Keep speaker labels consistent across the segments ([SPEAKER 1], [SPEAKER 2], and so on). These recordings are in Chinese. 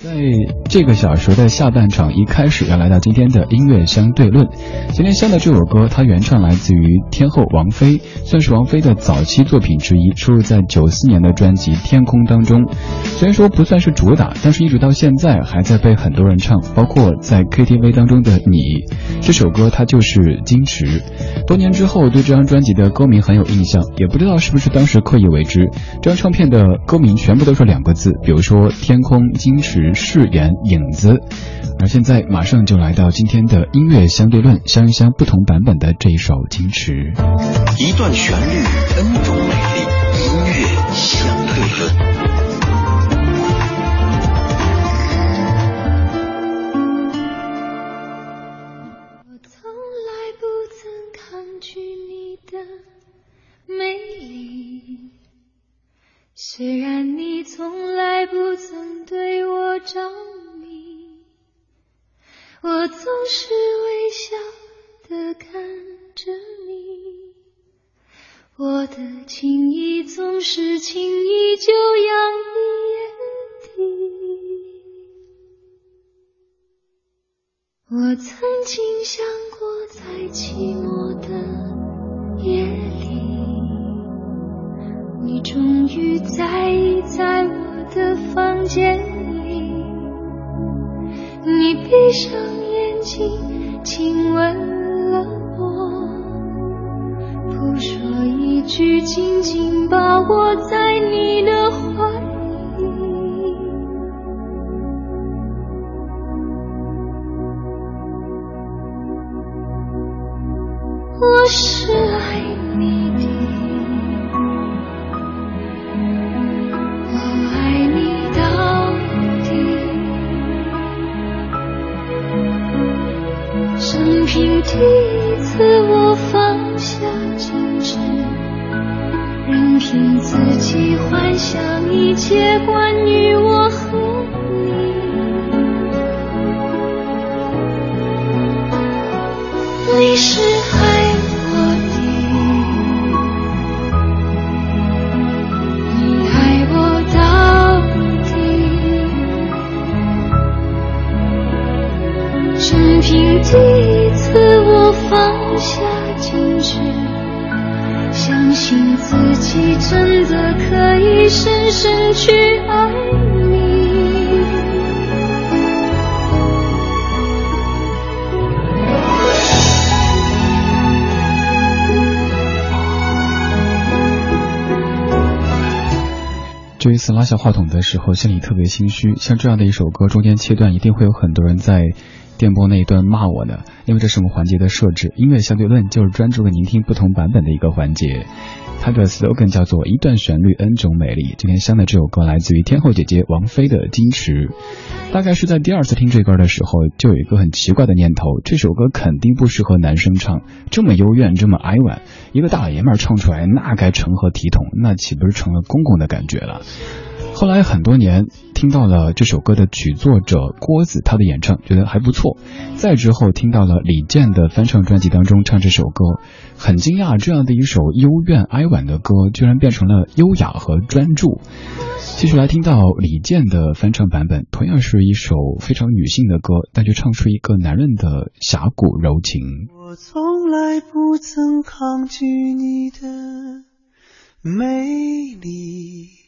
[SPEAKER 1] 在这个小时的下半场一开始要来到今天的音乐相对论。今天相的这首歌，它原唱来自于天后王菲，算是王菲的早期作品之一，收录在九四年的专辑《天空》当中。虽然说不算是主打，但是一直到现在还在被很多人唱，包括在 KTV 当中的你。这首歌它就是《矜持》。多年之后对这张专辑的歌名很有印象，也不知道是不是当时刻意为之。这张唱片的歌名全部都是两个字，比如说天空、矜持。誓言影子，而现在马上就来到今天的音乐相对论，相一相不同版本的这一首《矜持》。
[SPEAKER 2] 一段旋律，N 种美丽，音乐相对论。
[SPEAKER 3] 我从来不曾抗拒你的美丽。虽然你从来不曾对我着迷，我总是微笑的看着你，我的情意总是轻易就洋溢眼底。我曾经想过，在寂寞的夜里。你终于在意在我的房间闭上眼睛亲吻了我，不说一句，紧紧把我在你你是爱我的，你爱我到底。生平第一次，我放下矜持，相信自己真的可以深深去爱
[SPEAKER 1] 这一次拉下话筒的时候，心里特别心虚。像这样的一首歌，中间切断，一定会有很多人在电波那一段骂我呢，因为这是我们环节的设置。音乐相对论就是专注的聆听不同版本的一个环节。它的 slogan 叫做“一段旋律，n 种美丽”。今天香的这首歌来自于天后姐姐王菲的《矜持》。大概是在第二次听这歌的时候，就有一个很奇怪的念头：这首歌肯定不适合男生唱，这么幽怨，这么哀婉，一个大老爷们儿唱出来，那该成何体统？那岂不是成了公公的感觉了？后来很多年听到了这首歌的曲作者郭子他的演唱，觉得还不错。再之后听到了李健的翻唱专辑当中唱这首歌，很惊讶，这样的一首幽怨哀婉的歌，居然变成了优雅和专注。继续来听到李健的翻唱版本，同样是一首非常女性的歌，但却唱出一个男人的侠骨柔情。
[SPEAKER 4] 我从来不曾抗拒你的美丽。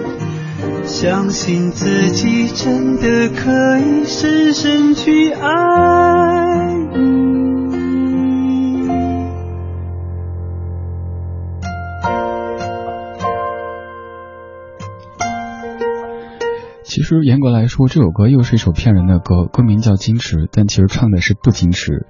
[SPEAKER 4] 相信自己真的可以深深去爱你。
[SPEAKER 1] 其实严格来说，这首歌又是一首骗人的歌，歌名叫《矜持》，但其实唱的是不矜持。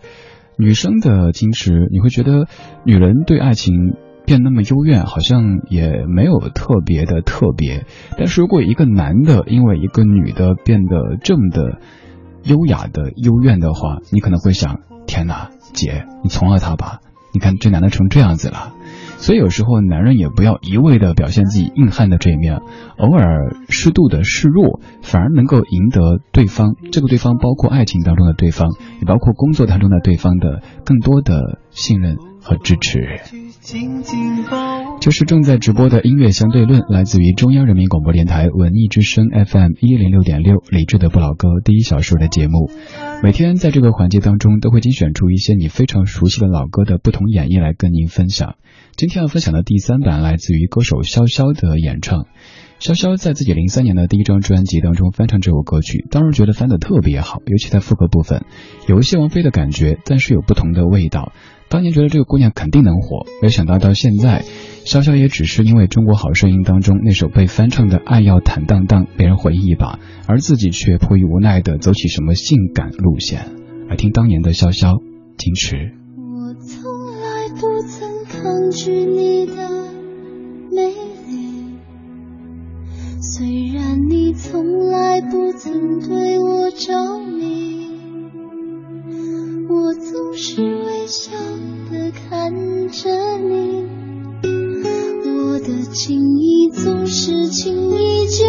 [SPEAKER 1] 女生的矜持，你会觉得女人对爱情变那么幽怨，好像也没有特别的特别。但是如果一个男的因为一个女的变得这么的优雅的幽怨的话，你可能会想：天哪，姐，你从了他吧？你看这男的成这样子了。所以有时候男人也不要一味的表现自己硬汉的这一面，偶尔适度的示弱，反而能够赢得对方。这个对方包括爱情当中的对方，也包括工作当中的对方的更多的信任和支持。这是正在直播的音乐相对论，来自于中央人民广播电台文艺之声 FM 一零六点六，理智的不老歌第一小时的节目。每天在这个环节当中，都会精选出一些你非常熟悉的老歌的不同演绎来跟您分享。今天要分享的第三版来自于歌手潇潇的演唱。潇潇在自己零三年的第一张专辑当中翻唱这首歌曲，当时觉得翻得特别好，尤其在副歌部分，有一些王菲的感觉，但是有不同的味道。当年觉得这个姑娘肯定能火，没想到到现在，潇潇也只是因为《中国好声音》当中那首被翻唱的《爱要坦荡荡》被人回忆一把，而自己却迫于无奈的走起什么性感路线。来听当年的潇潇，矜持。
[SPEAKER 3] 我从来不曾抗拒你的美丽，虽然你从来不曾对我着迷，我总是为笑的看着你，我的情意总是轻易就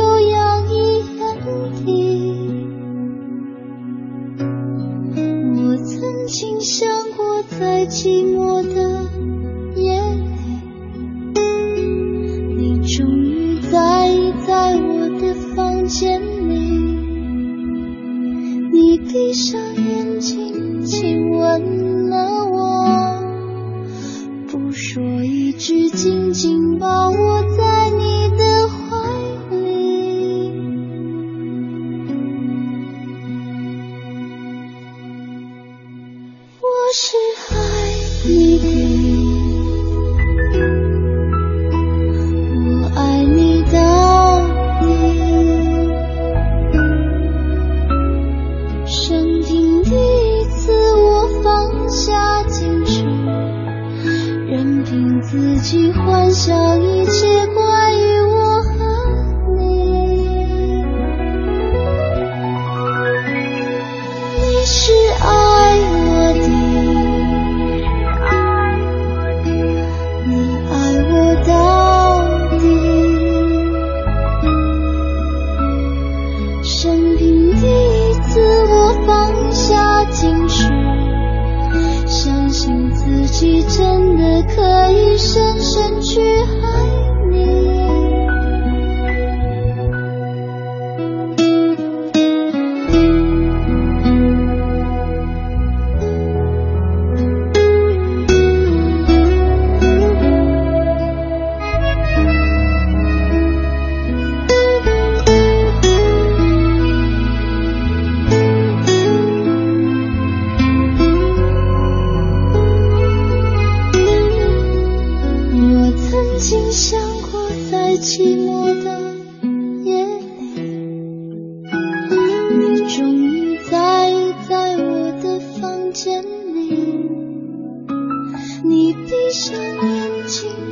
[SPEAKER 3] 自己幻想一切关于我和你。你是爱我的，你爱我到底。生平第一次，我放下矜持，相信自己真上眼睛。